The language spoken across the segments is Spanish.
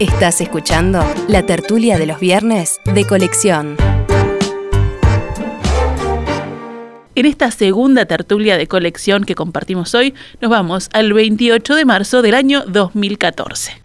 Estás escuchando la tertulia de los viernes de colección. En esta segunda tertulia de colección que compartimos hoy, nos vamos al 28 de marzo del año 2014.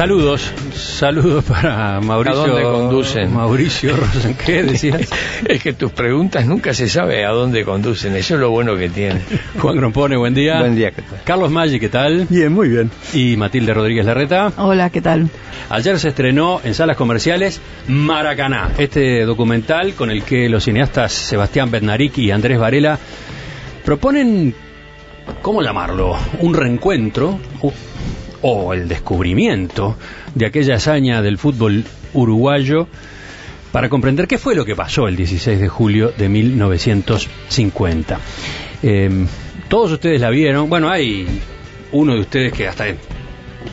Saludos, saludos para Mauricio. ¿A dónde conducen? Mauricio Rosen, ¿qué decías? es que tus preguntas nunca se sabe a dónde conducen, eso es lo bueno que tiene. Juan Grompone, buen día. Buen día, ¿qué tal? Carlos Maggi, ¿qué tal? Bien, muy bien. Y Matilde Rodríguez Larreta. Hola, ¿qué tal? Ayer se estrenó en salas comerciales Maracaná, este documental con el que los cineastas Sebastián Bednarik y Andrés Varela proponen, ¿cómo llamarlo? Un reencuentro o el descubrimiento de aquella hazaña del fútbol uruguayo para comprender qué fue lo que pasó el 16 de julio de 1950. Eh, todos ustedes la vieron, bueno, hay uno de ustedes que hasta es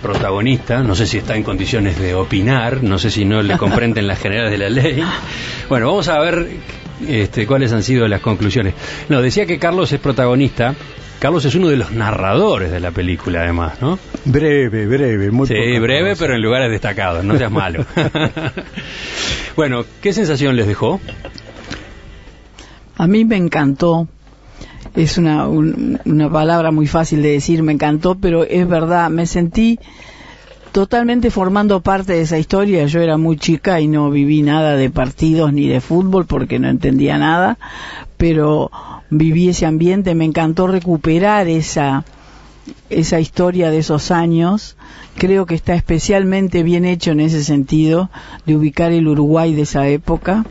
protagonista, no sé si está en condiciones de opinar, no sé si no le comprenden las generales de la ley. Bueno, vamos a ver este, cuáles han sido las conclusiones. No, decía que Carlos es protagonista Carlos es uno de los narradores de la película, además, ¿no? Breve, breve, muy Sí, breve, pero en lugares destacados, no seas malo. bueno, ¿qué sensación les dejó? A mí me encantó. Es una, un, una palabra muy fácil de decir, me encantó, pero es verdad, me sentí totalmente formando parte de esa historia. Yo era muy chica y no viví nada de partidos ni de fútbol porque no entendía nada, pero viví ese ambiente, me encantó recuperar esa, esa historia de esos años. Creo que está especialmente bien hecho en ese sentido, de ubicar el Uruguay de esa época.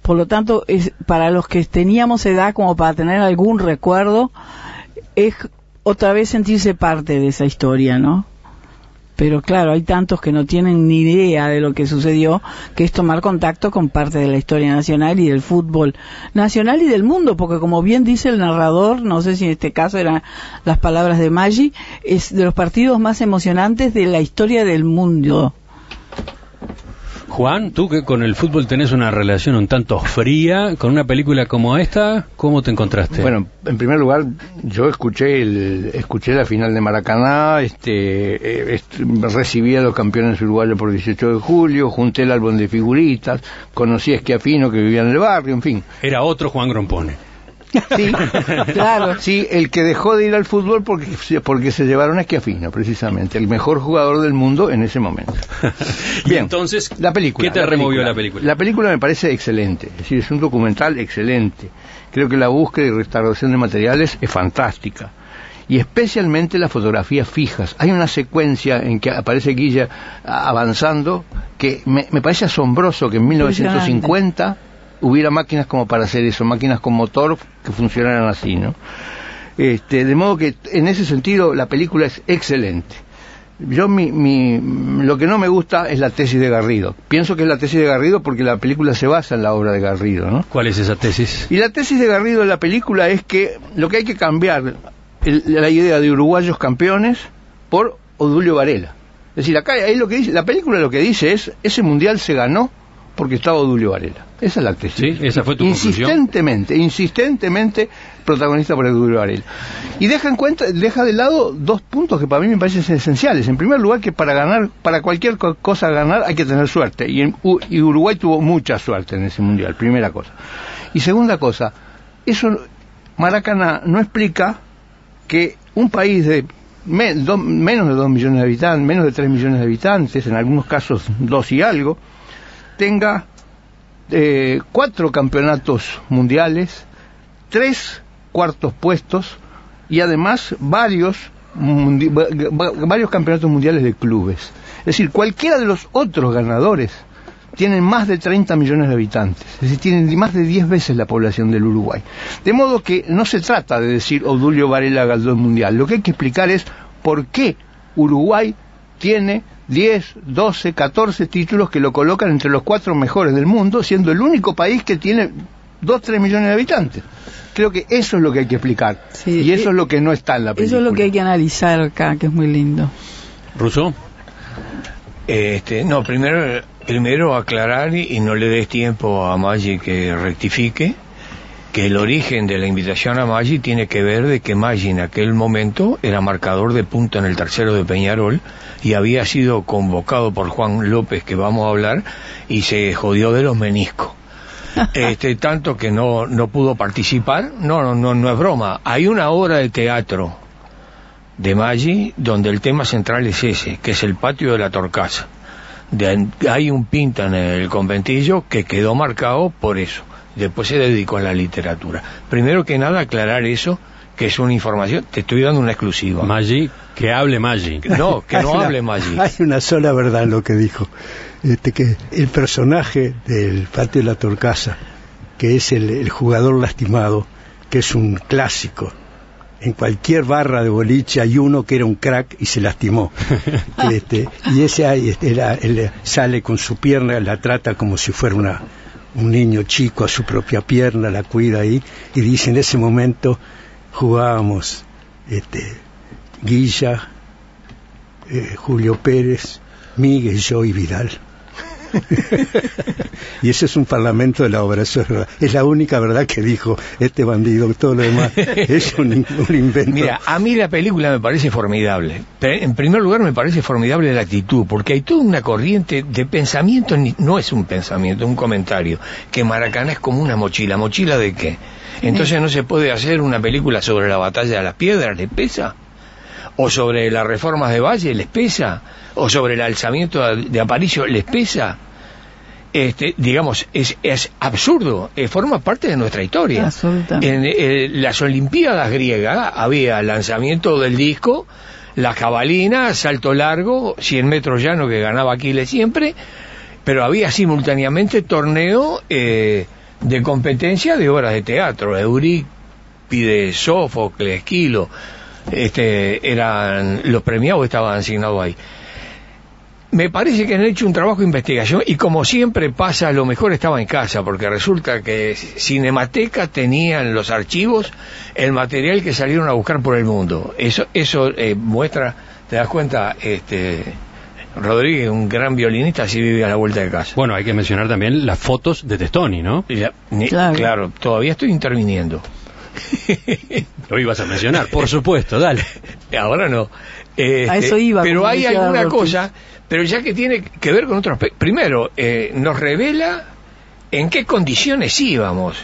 Por lo tanto, es, para los que teníamos edad como para tener algún recuerdo, es otra vez sentirse parte de esa historia, ¿no? Pero claro, hay tantos que no tienen ni idea de lo que sucedió, que es tomar contacto con parte de la historia nacional y del fútbol nacional y del mundo, porque como bien dice el narrador, no sé si en este caso eran las palabras de Maggi, es de los partidos más emocionantes de la historia del mundo. Juan, tú que con el fútbol tenés una relación un tanto fría, con una película como esta, ¿cómo te encontraste? Bueno, en primer lugar, yo escuché el, escuché la final de Maracaná, este, eh, recibí a los campeones uruguayos por 18 de julio, junté el álbum de figuritas, conocí a Esquiafino que vivía en el barrio, en fin. Era otro Juan Grompone. Sí, claro. Sí, el que dejó de ir al fútbol porque, porque se llevaron a Esquiafino, precisamente, el mejor jugador del mundo en ese momento. Bien, entonces, la película. ¿Qué te la removió película. la película? La película me parece excelente, es decir, es un documental excelente. Creo que la búsqueda y restauración de materiales es fantástica. Y especialmente las fotografías fijas. Hay una secuencia en que aparece Guilla avanzando que me, me parece asombroso que en 1950 hubiera máquinas como para hacer eso, máquinas con motor que funcionaran así, ¿no? Este, de modo que en ese sentido la película es excelente. Yo mi, mi, lo que no me gusta es la tesis de Garrido. Pienso que es la tesis de Garrido porque la película se basa en la obra de Garrido, ¿no? ¿Cuál es esa tesis? Y la tesis de Garrido en la película es que lo que hay que cambiar el, la idea de uruguayos campeones por Odulio Varela. Es decir, acá ahí lo que dice, la película lo que dice es ese mundial se ganó porque estaba Odulio Varela. Esa es la tesis. Sí, esa fue tu Insistentemente, insistentemente protagonista por Odulio Varela. Y deja en cuenta, deja de lado dos puntos que para mí me parecen esenciales. En primer lugar, que para ganar, para cualquier cosa ganar hay que tener suerte. Y, en, y Uruguay tuvo mucha suerte en ese mundial, primera cosa. Y segunda cosa, eso Maracaná no explica que un país de me, do, menos de dos millones de habitantes, menos de tres millones de habitantes, en algunos casos dos y algo, tenga eh, cuatro campeonatos mundiales, tres cuartos puestos y además varios, varios campeonatos mundiales de clubes. Es decir, cualquiera de los otros ganadores tienen más de 30 millones de habitantes, es decir, tienen más de 10 veces la población del Uruguay. De modo que no se trata de decir Odulio Varela ganó el mundial, lo que hay que explicar es por qué Uruguay tiene 10, 12, 14 títulos que lo colocan entre los cuatro mejores del mundo, siendo el único país que tiene 2, 3 millones de habitantes. Creo que eso es lo que hay que explicar. Sí, y eso es lo que no está en la película. Eso es lo que hay que analizar acá, que es muy lindo. ¿Russo? Este, no, primero, primero aclarar y, y no le des tiempo a Maggi que rectifique. Que el origen de la invitación a Maggi tiene que ver de que Maggi en aquel momento era marcador de punto en el tercero de Peñarol y había sido convocado por Juan López, que vamos a hablar, y se jodió de los meniscos. Este, tanto que no, no pudo participar. No, no, no, no es broma. Hay una obra de teatro de Maggi donde el tema central es ese, que es el patio de la Torcasa. De- hay un pinta en el conventillo que quedó marcado por eso. Después se dedicó a la literatura. Primero que nada, aclarar eso, que es una información. Te estoy dando una exclusiva. Maggi, que hable Maggi. No, que no Hay una- hable Maggi. Hay una sola verdad en lo que dijo. Este, que el personaje del patio de la Torcasa, que es el, el jugador lastimado, que es un clásico. En cualquier barra de boliche hay uno que era un crack y se lastimó. Este, y ese ahí, este, era- él sale con su pierna, la trata como si fuera una, un niño chico a su propia pierna, la cuida ahí, y dice en ese momento jugábamos este, Guilla, eh, Julio Pérez, Miguel, yo y Vidal. y ese es un parlamento de la obra, eso es verdad. Es la única verdad que dijo este bandido, todo lo demás es un, un invento. Mira, a mí la película me parece formidable. En primer lugar, me parece formidable la actitud, porque hay toda una corriente de pensamiento, no es un pensamiento, un comentario, que Maracaná es como una mochila. ¿Mochila de qué? Entonces no se puede hacer una película sobre la batalla de las piedras, ¿les pesa? ¿O sobre las reformas de Valle, les pesa? ¿O sobre el alzamiento de Aparicio, les pesa? Este, digamos, es, es absurdo, eh, forma parte de nuestra historia. En eh, las Olimpiadas griegas había lanzamiento del disco, la jabalina, salto largo, 100 metros llano que ganaba Aquiles siempre, pero había simultáneamente torneo eh, de competencia de obras de teatro, Eurípides, Sófocles, Esquilo, este, eran los premiados estaban asignados ahí. Me parece que han hecho un trabajo de investigación y como siempre pasa, lo mejor estaba en casa, porque resulta que Cinemateca tenían los archivos, el material que salieron a buscar por el mundo. Eso, eso eh, muestra, te das cuenta, este, Rodríguez, un gran violinista, así vive a la vuelta de casa. Bueno, hay que mencionar también las fotos de Testoni, ¿no? Y la- ni- Claro. claro, todavía estoy interviniendo. Lo ibas a mencionar, por supuesto, dale. Ahora no. Este, A eso iba, Pero hay alguna cosa, pero ya que tiene que ver con otro aspecto. Primero, eh, nos revela en qué condiciones íbamos.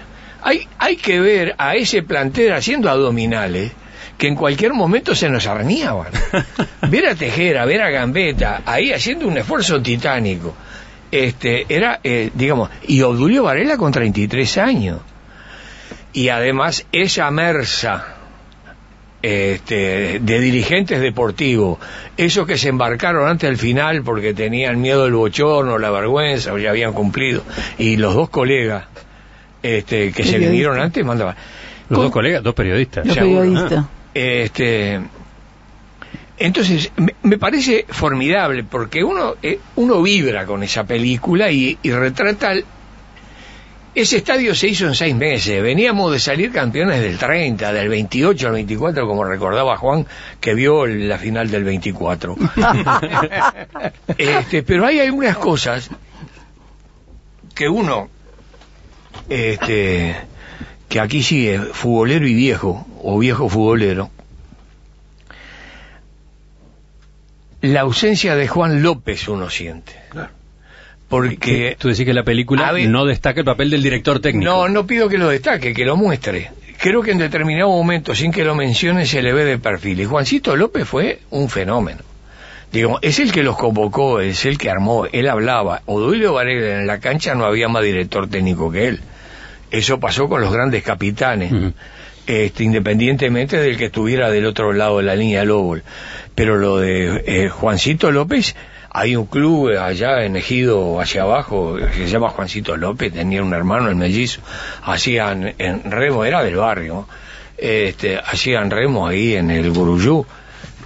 Hay, hay que ver a ese plantel haciendo abdominales que en cualquier momento se nos arañaban. ver a Tejera, ver a Gambetta, ahí haciendo un esfuerzo titánico. Este, era, eh, digamos, y Obdulio Varela con 33 años. Y además esa mersa este, de dirigentes deportivos, esos que se embarcaron antes del final porque tenían miedo del bochorno, la vergüenza, o ya habían cumplido, y los dos colegas este, que se vinieron antes mandaban. Los dos colegas, dos periodistas. Seguro, periodistas. este, entonces, me, me parece formidable porque uno, eh, uno vibra con esa película y, y retrata. Ese estadio se hizo en seis meses. Veníamos de salir campeones del 30, del 28 al 24, como recordaba Juan, que vio la final del 24. este, pero hay algunas cosas que uno, este, que aquí sigue, futbolero y viejo, o viejo futbolero, la ausencia de Juan López uno siente. Porque Tú decís que la película ver- no destaca el papel del director técnico. no, no pido que lo destaque, que lo muestre. Creo que en determinado momento, sin que lo mencione, se le ve de perfil. Y Juancito López fue un fenómeno. Digo, es el que los convocó, es el que armó, él hablaba. Odulio Varela en la cancha no había más director técnico que él. Eso pasó con los grandes capitanes, este, independientemente del que estuviera del otro lado de la línea óvol. Pero lo de eh, Juancito López, hay un club allá en Ejido, hacia abajo, que se llama Juancito López, tenía un hermano, el mellizo, hacían en remo, era del barrio, este, hacían remo ahí en el Guruyú.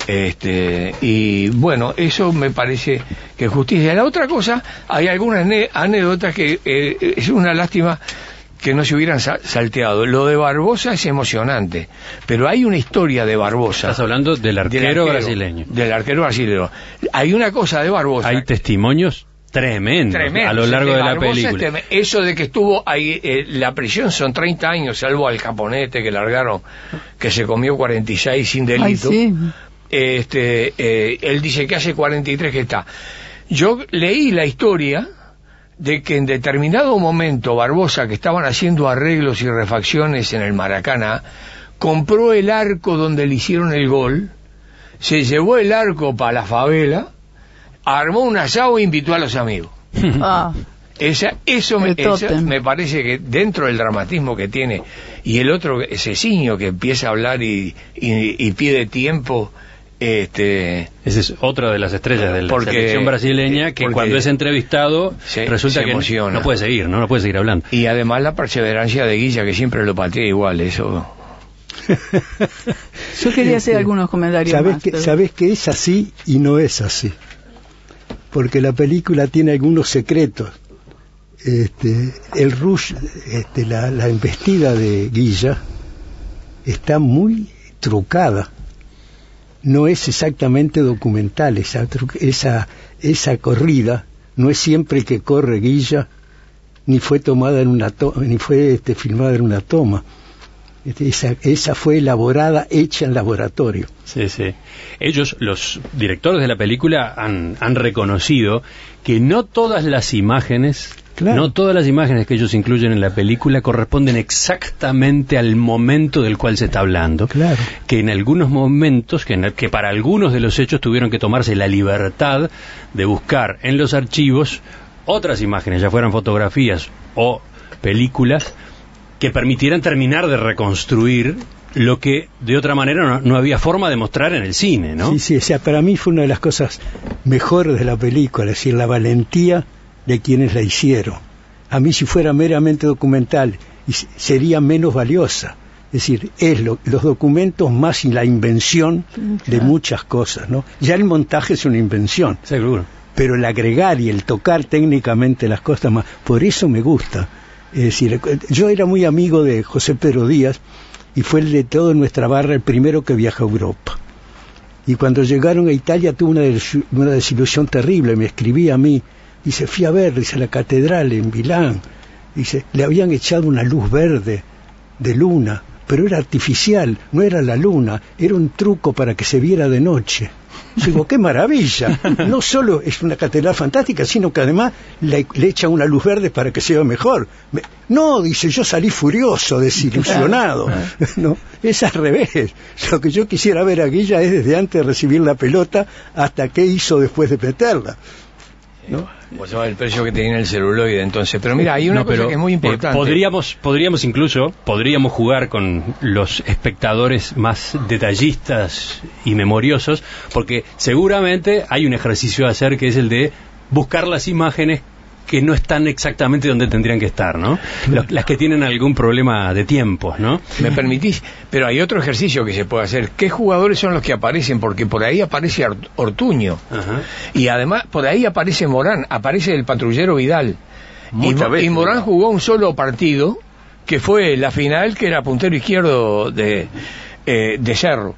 Este, y bueno, eso me parece que justicia. La otra cosa, hay algunas anécdotas que eh, es una lástima que no se hubieran sa- salteado. Lo de Barbosa es emocionante, pero hay una historia de Barbosa. Estás hablando del del arquero, brasileño. Del arquero brasileño. Hay una cosa de Barbosa. ¿Hay testimonios? tremendos Tremendo. a lo largo de la película. Eso de que estuvo ahí, eh, la prisión son 30 años, salvo al caponete que largaron, que se comió 46 sin delito. Ay, sí. este, eh, él dice que hace 43 que está. Yo leí la historia de que en determinado momento Barbosa, que estaban haciendo arreglos y refacciones en el Maracaná, compró el arco donde le hicieron el gol, se llevó el arco para la favela, armó un asado e invitó a los amigos. Ah, Esa, eso me, esa parece que dentro del dramatismo que tiene y el otro ese ciño que empieza a hablar y, y, y pide tiempo este Esa es otra de las estrellas de la Porque- selección brasileña que cuando es entrevistado Se- resulta se que emociona. no puede seguir, ¿no? no puede seguir hablando. y además la perseverancia de Guilla que siempre lo patea igual eso yo quería hacer Este, algunos comentarios Sabes más, que, pero- sabes que es así y no es así. Porque la película tiene algunos secretos. Este, el rush, este, la, la embestida de Guilla está muy trucada. No es exactamente documental esa, esa, esa corrida. No es siempre que corre Guilla, ni fue tomada en una ni fue este, filmada en una toma. Este, Esa, esa fue elaborada, hecha en laboratorio. Sí, sí. Ellos, los directores de la película, han, han reconocido que no todas las imágenes, Claro. no todas las imágenes que ellos incluyen en la película corresponden exactamente al momento del cual se está hablando. Claro. Que en algunos momentos, que, en el- que para algunos de los hechos tuvieron que tomarse la libertad de buscar en los archivos otras imágenes, ya fueran fotografías o películas, que permitieran terminar de reconstruir lo que de otra manera no, no había forma de mostrar en el cine, ¿no? Sí, sí, o sea, para mí fue una de las cosas mejores de la película, es decir, la valentía de quienes la hicieron. A mí si fuera meramente documental sería menos valiosa. Es decir, es lo- los documentos más y la invención de muchas cosas, ¿no? Ya el montaje es una invención, Seguro. pero el agregar y el tocar técnicamente las cosas más, por eso me gusta. Es decir, yo era muy amigo de José Pedro Díaz y fue el de toda nuestra barra el primero que viaja a Europa. Y cuando llegaron a Italia tuvo una, des- una desilusión terrible, me escribía a mí, dice, fui a ver, dice, la catedral en Milán, dice, le habían echado una luz verde de luna, pero era artificial, no era la luna, era un truco para que se viera de noche. Yo digo, qué maravilla. No solo es una catedral fantástica, sino que además le, le echa una luz verde para que se vea mejor. Me- no, dice, yo salí furioso, desilusionado. No, es al revés. Lo que yo quisiera ver a Guilla es desde antes de recibir la pelota hasta qué hizo después de meterla. ¿No? Pues el precio que tenía el celuloide entonces. Pero mira, hay una No, cosa pero, que es muy eh, importante. podríamos, podríamos incluso, podríamos jugar con los espectadores más detallistas y memoriosos, porque seguramente hay un ejercicio a hacer que es el de buscar las imágenes que no están exactamente donde tendrían que estar, ¿no? Los- las que tienen algún problema de tiempo, ¿no? ¿Me permitís? Pero hay otro ejercicio que se puede hacer. ¿Qué jugadores son los que aparecen? Porque por ahí aparece Ort- Ortuño. Ajá. Y además, por ahí aparece Morán, aparece el patrullero Vidal. Y, veces, Morán jugó un solo partido, que fue la final, que era puntero izquierdo de, eh, de Cerro.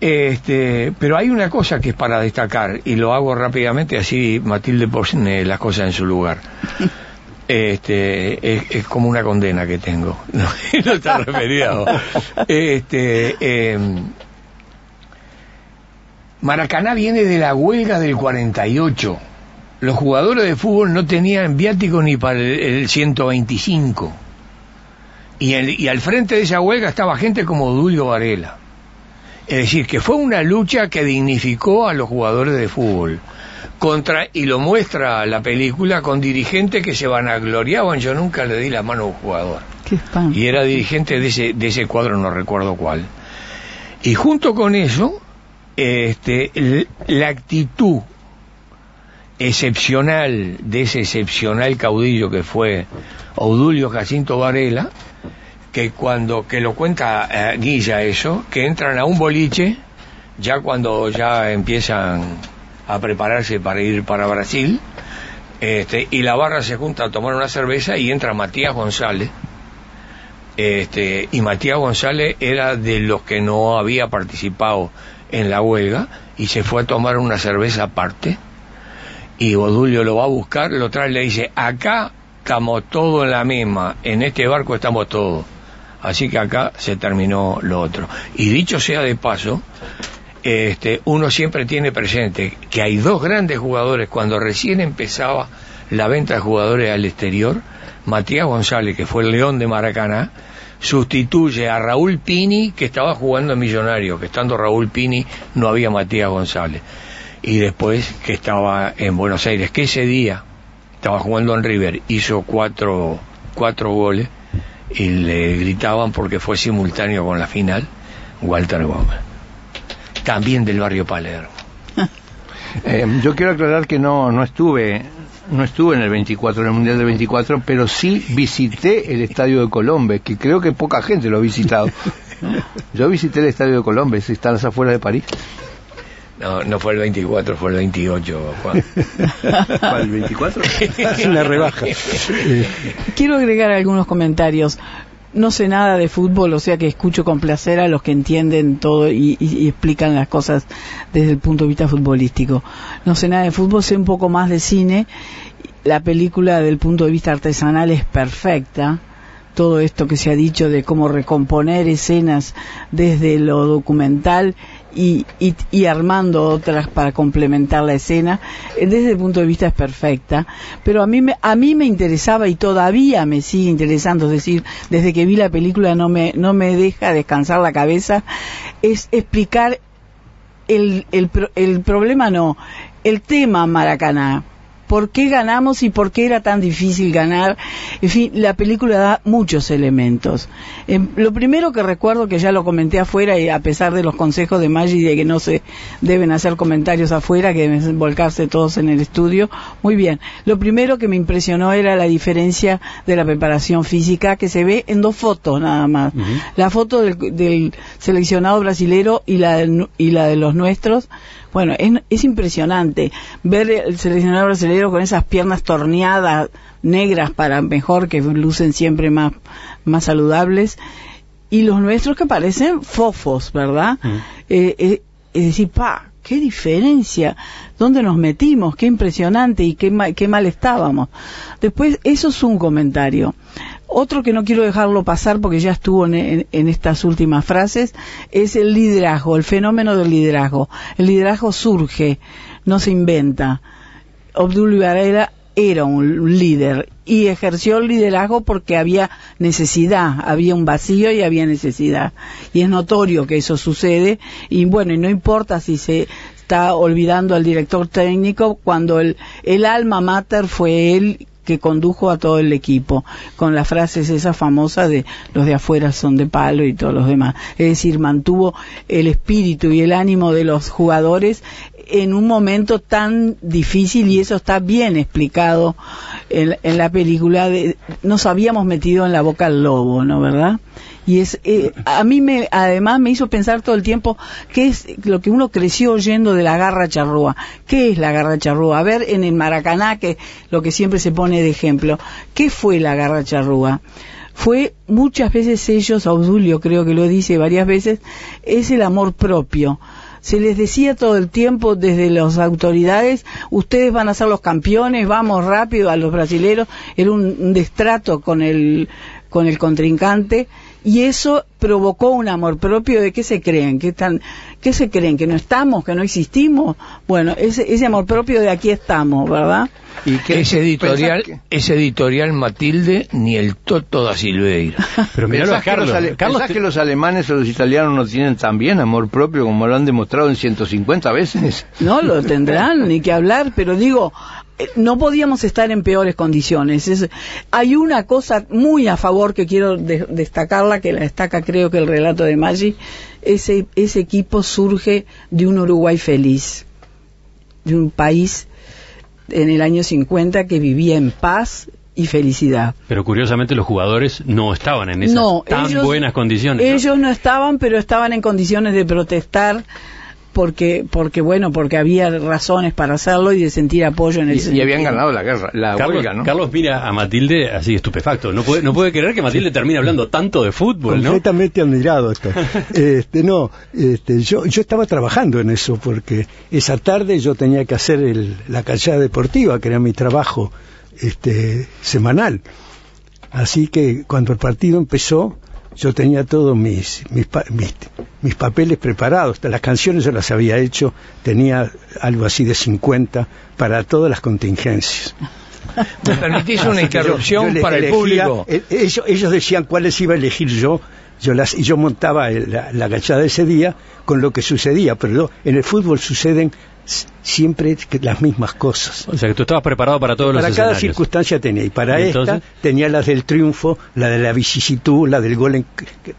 Este, pero hay una cosa que es para destacar, y lo hago rápidamente, así Matilde pone las cosas en su lugar. Este, es, es como una condena que tengo. No, no está referido. Este, em, Maracaná viene de la huelga del 48. Los jugadores de fútbol no tenían viático ni para el, el 125. Y, el- y al frente de esa huelga estaba gente como Dulio Varela. Es decir, que fue una lucha que dignificó a los jugadores de fútbol. Contra, y lo muestra la película con dirigentes que se vanagloriaban. Yo nunca le di la mano a un jugador Qué y era dirigente de ese, de ese cuadro, no recuerdo cuál. Y junto con eso, este, la actitud excepcional de ese excepcional caudillo que fue Odulio Jacinto Varela, que cuando que lo cuenta eh, Guilla eso, que entran a un boliche ya cuando ya empiezan a prepararse para ir para Brasil, este, y la barra se junta a tomar una cerveza y entra Matías González, este, y Matías González era de los que no había participado en la huelga y se fue a tomar una cerveza aparte y Odulio lo va a buscar, lo trae y le dice, acá estamos todos en la misma, en este barco estamos todos. Así que acá se terminó lo otro. Y dicho sea de paso, este, uno siempre tiene presente que hay dos grandes jugadores cuando recién empezaba la venta de jugadores al exterior, Matías González, que fue el León de Maracaná, sustituye a Raúl Pini, que estaba jugando en Millonario, que estando Raúl Pini no había Matías González. Y después que estaba en Buenos Aires, que ese día estaba jugando en River, hizo cuatro, cuatro goles y le gritaban porque fue simultáneo con la final, Walter Gómez. También del barrio Palermo. Eh, yo quiero aclarar que no, no estuve no estuve en el 24, en el Mundial del 24, pero sí visité el Estadio de Colombes, que creo que poca gente lo ha visitado. Yo visité el Estadio de Colombes, está a las afueras de París. No, no fue el 24, fue el 28, Juan. ¿Cuál, el 24? Es una rebaja. Quiero agregar algunos comentarios. No sé nada de fútbol, o sea que escucho con placer a los que entienden todo y, y- y explican las cosas desde el punto de vista futbolístico. No sé nada de fútbol, sé un poco más de cine. La película, del punto de vista artesanal, es perfecta. Todo esto que se ha dicho de cómo recomponer escenas desde lo documental y, y, armando otras para complementar la escena, eh, desde el punto de vista es perfecta. Pero a mí, me, a mí me interesaba y todavía me sigue interesando, es decir, desde que vi la película no me, no me deja descansar la cabeza, es explicar el, el, el problema no, el tema Maracaná. ¿Por qué ganamos y por qué era tan difícil ganar? En fin, la película da muchos elementos. Em, lo primero que recuerdo, que ya lo comenté afuera, y a pesar de los consejos de Maggi de que no se deben hacer comentarios afuera, que deben volcarse todos en el estudio, muy bien. Lo primero que me impresionó era la diferencia de la preparación física que se ve en dos fotos nada más. La foto del, del seleccionado brasilero y la, y la de los nuestros. Bueno, es, es impresionante ver el seleccionado brasileño con esas piernas torneadas, negras para mejor, que lucen siempre más, más saludables, y los nuestros que parecen fofos, ¿verdad? Eh, eh, es decir, pa, qué diferencia, dónde nos metimos, qué impresionante y qué, ma- qué mal estábamos. Después, eso es un comentario. Otro que no quiero dejarlo pasar porque ya estuvo en, en- estas últimas frases es el liderazgo, el fenómeno del liderazgo. El liderazgo surge, no se inventa. Obdulio Varela era un líder y ejerció el liderazgo porque había necesidad, había un vacío y había necesidad. Y es notorio que eso sucede y bueno, y no importa si se está olvidando al director técnico cuando el, el alma mater fue él que condujo a todo el equipo con las frases esas famosas de los de afuera son de palo y todos los demás. Es decir, mantuvo el espíritu y el ánimo de los jugadores en un momento tan difícil y eso está bien explicado en, la película. De, nos habíamos metido en la boca al lobo, ¿no? ¿Verdad? Y es, eh, a mí me, además me hizo pensar todo el tiempo qué es lo que uno creció oyendo de la garra charrúa. ¿Qué es la garra charrúa? A ver, en el Maracaná, que lo que siempre se pone de ejemplo, ¿qué fue la garra charrúa? Fue muchas veces ellos, Obdulio creo que lo dice varias veces, es el amor propio se les decía todo el tiempo desde las autoridades, ustedes van a ser los campeones, vamos rápido a los brasileros, era un, destrato con el, con el contrincante y eso provocó un amor propio de qué se creen, qué están, qué se creen, que no estamos, que no existimos. Bueno, ese, ese amor propio de aquí estamos, ¿verdad? ¿Y qué- Ese editorial, ese editorial Matilde, ni el Toto da Silveira. Pero miralo a ¿Pensás, que los, Carlos. Carlos que los alemanes o los italianos no tienen también amor propio como lo han demostrado en 150 veces? No lo tendrán ni que hablar, pero digo, no podíamos estar en peores condiciones. Es- hay una cosa muy a favor que quiero de- destacarla, que la destaca creo que el relato de Maggi, ese, ese equipo surge de un Uruguay feliz, de un país en el año 50 que vivía en paz y felicidad. Pero curiosamente los jugadores no estaban en esas no, tan ellos- buenas condiciones. ¿no? Ellos no estaban, pero estaban en condiciones de protestar porque porque bueno porque había razones para hacerlo y de sentir apoyo en el Y, y habían ganado la guerra, la Carlos, huelga, ¿no? Carlos mira a Matilde así estupefacto. No puede, no puede creer que Matilde termine hablando tanto de fútbol, ¿no? completamente admirado estoy. este no este yo yo estaba trabajando en eso porque esa tarde yo tenía que hacer el- la callada deportiva que era mi trabajo este semanal así que cuando el partido empezó yo tenía todos mis mis, mis mis papeles preparados las canciones yo las había hecho tenía algo así de 50 para todas las contingencias ¿Me permitís una yo- interrupción yo para el público? eh, ellos, ellos decían cuáles iba a elegir yo. Yo las, y yo montaba la, la agachada ese día con lo que sucedía, pero en el fútbol suceden siempre que- las mismas cosas. O sea, que tú estabas preparado para todos para los cada escenarios. circunstancia tenía, y para ¿Y esta entonces? tenía las del triunfo, la de la vicisitud, la del gol en-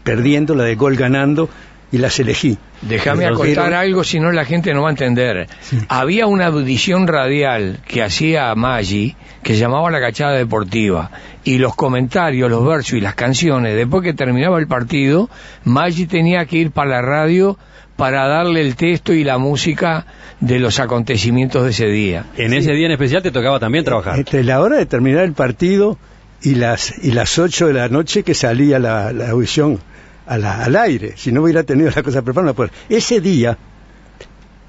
perdiendo, la del gol ganando, y las elegí. Déjame acotar algo, si no la gente no va a entender. Había una audición radial que hacía Maggi, que llamaba La Cachada Deportiva, y los comentarios, los versos y las canciones, después que terminaba el partido, Maggi tenía que ir para la radio para darle el texto y la música de los acontecimientos de ese día. En ese día en especial te tocaba también trabajar. Entre la hora de terminar el partido y las y las 8 de la noche que salía la, la audición a la- al aire. Si no hubiera tenido la cosa preparada, pues ese día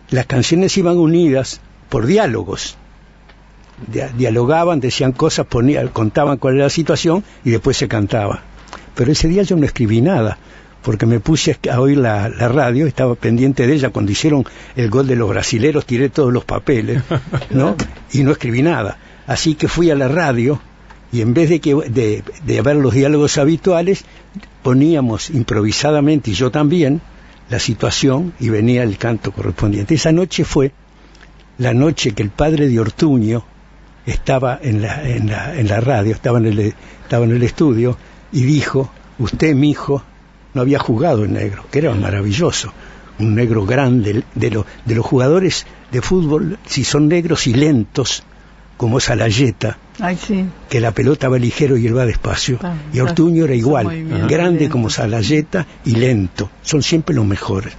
las canciones iban unidas por diálogos. Dia- dialogaban, decían cosas, ponían, contaban cuál era la situación y después se cantaba. Pero ese día yo no escribí nada, porque me puse a oír la, la radio, estaba pendiente de ella. Cuando hicieron el gol de los brasileros, tiré todos los papeles, ¿no? Y no escribí nada. Así que fui a la radio y en vez de, que, de, de ver los diálogos habituales, poníamos improvisadamente, y yo también, la situación y venía el canto correspondiente. Esa noche fue la noche que el padre de Ortuño estaba en la, en la, en la radio, estaba en, el, estaba en el estudio y dijo, usted, mi hijo, no había jugado en negro, que era maravilloso, un negro grande, de, lo- de los jugadores de fútbol, si son negros y lentos, como Salayeta, Ay, sí. que la pelota va ligero y él va despacio. Claro, y Ortuño era igual, grande como Salayeta y lento. Son siempre los mejores,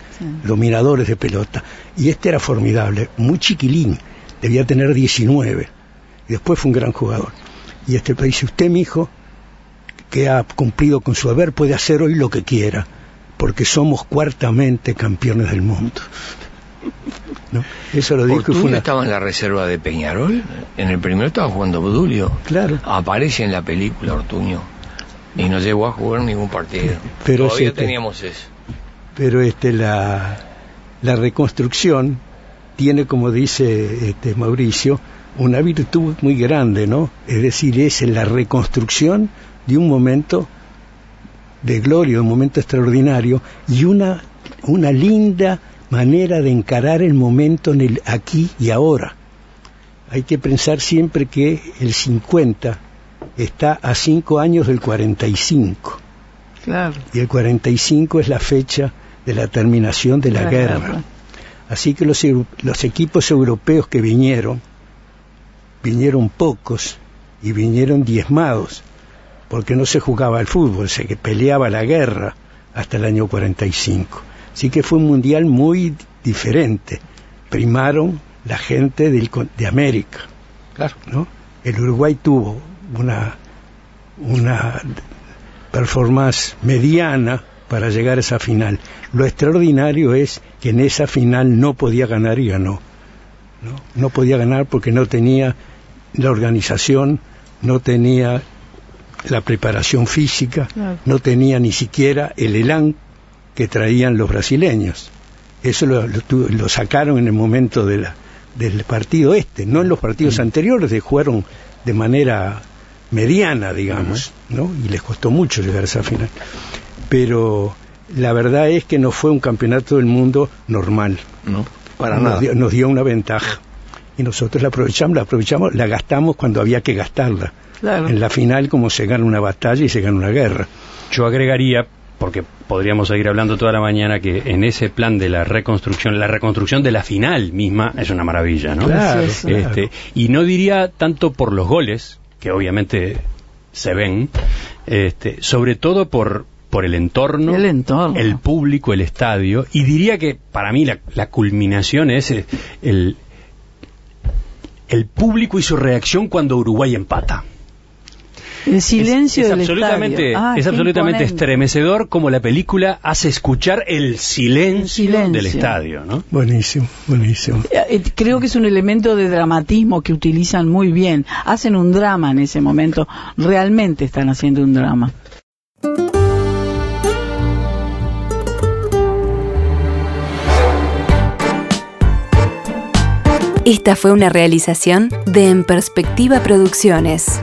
los miradores de pelota. Y este era formidable, muy chiquilín, debía tener 19. Y después fue un gran jugador. Y este dice, usted, mi hijo, que ha cumplido con su haber, puede hacer hoy lo que quiera, porque somos cuartamente campeones del mundo. ¿No? Eso lo dijo y Ortuño fue una... estaba en la reserva de Peñarol, en el primero estaba jugando Budulio. Claro. Aparece en la película Ortuño y no llegó a jugar ningún partido. Pero Todavía que- teníamos eso. pero este la, la reconstrucción tiene como dice este Mauricio una virtud muy grande no es decir es la reconstrucción de un momento de gloria un momento extraordinario y una una linda manera de encarar el momento en el aquí y ahora hay que pensar siempre que el 50 está a cinco años del 45 Claro. y el 45 es la fecha de la terminación de la La guerra. guerra. Así que los equipos europeos que vinieron, vinieron pocos y vinieron diezmados, porque no se jugaba al fútbol, se peleaba la guerra hasta el año 45. Así que fue un mundial muy diferente. Primaron la gente del de América. Claro. ¿no? El Uruguay tuvo una, una performance mediana para llegar a esa final. Lo extraordinario es que en esa final no podía ganar y ganó. No, no podía ganar porque no tenía la organización, no tenía la preparación física, Claro. no tenía ni siquiera el elán que traían los brasileños. Eso lo, lo tu- lo sacaron en el momento de la- del partido este, no en los partidos anteriores, que jugaron de manera mediana, digamos, ¿no? Y les costó mucho llegar a esa final. Pero la verdad es que no fue un campeonato del mundo normal. No. Para nos nada. Dio, nos dio una ventaja. Y nosotros la aprovechamos, la aprovechamos, la gastamos cuando había que gastarla. Claro. En la final, como se gana una batalla y se gana una guerra. Yo agregaría, porque podríamos seguir hablando toda la mañana, que en ese plan de la reconstrucción, la reconstrucción de la final misma es una maravilla, ¿no? Claro. Este, y no diría tanto por los goles, que obviamente se ven, este, sobre todo por, por el entorno, El entorno. el público, el estadio, y diría que para mí la, la culminación es eh, el, el público y su reacción cuando Uruguay empata. El silencio es, es del absolutamente, estadio. Ah, es absolutamente imponente. estremecedor como la película hace escuchar el silencio, El silencio. del estadio, ¿no? Buenísimo, buenísimo. Eh, eh, Creo que es un elemento de dramatismo que utilizan muy bien. Hacen un drama en ese momento. Realmente están haciendo un drama. Esta fue una realización de En Perspectiva Producciones.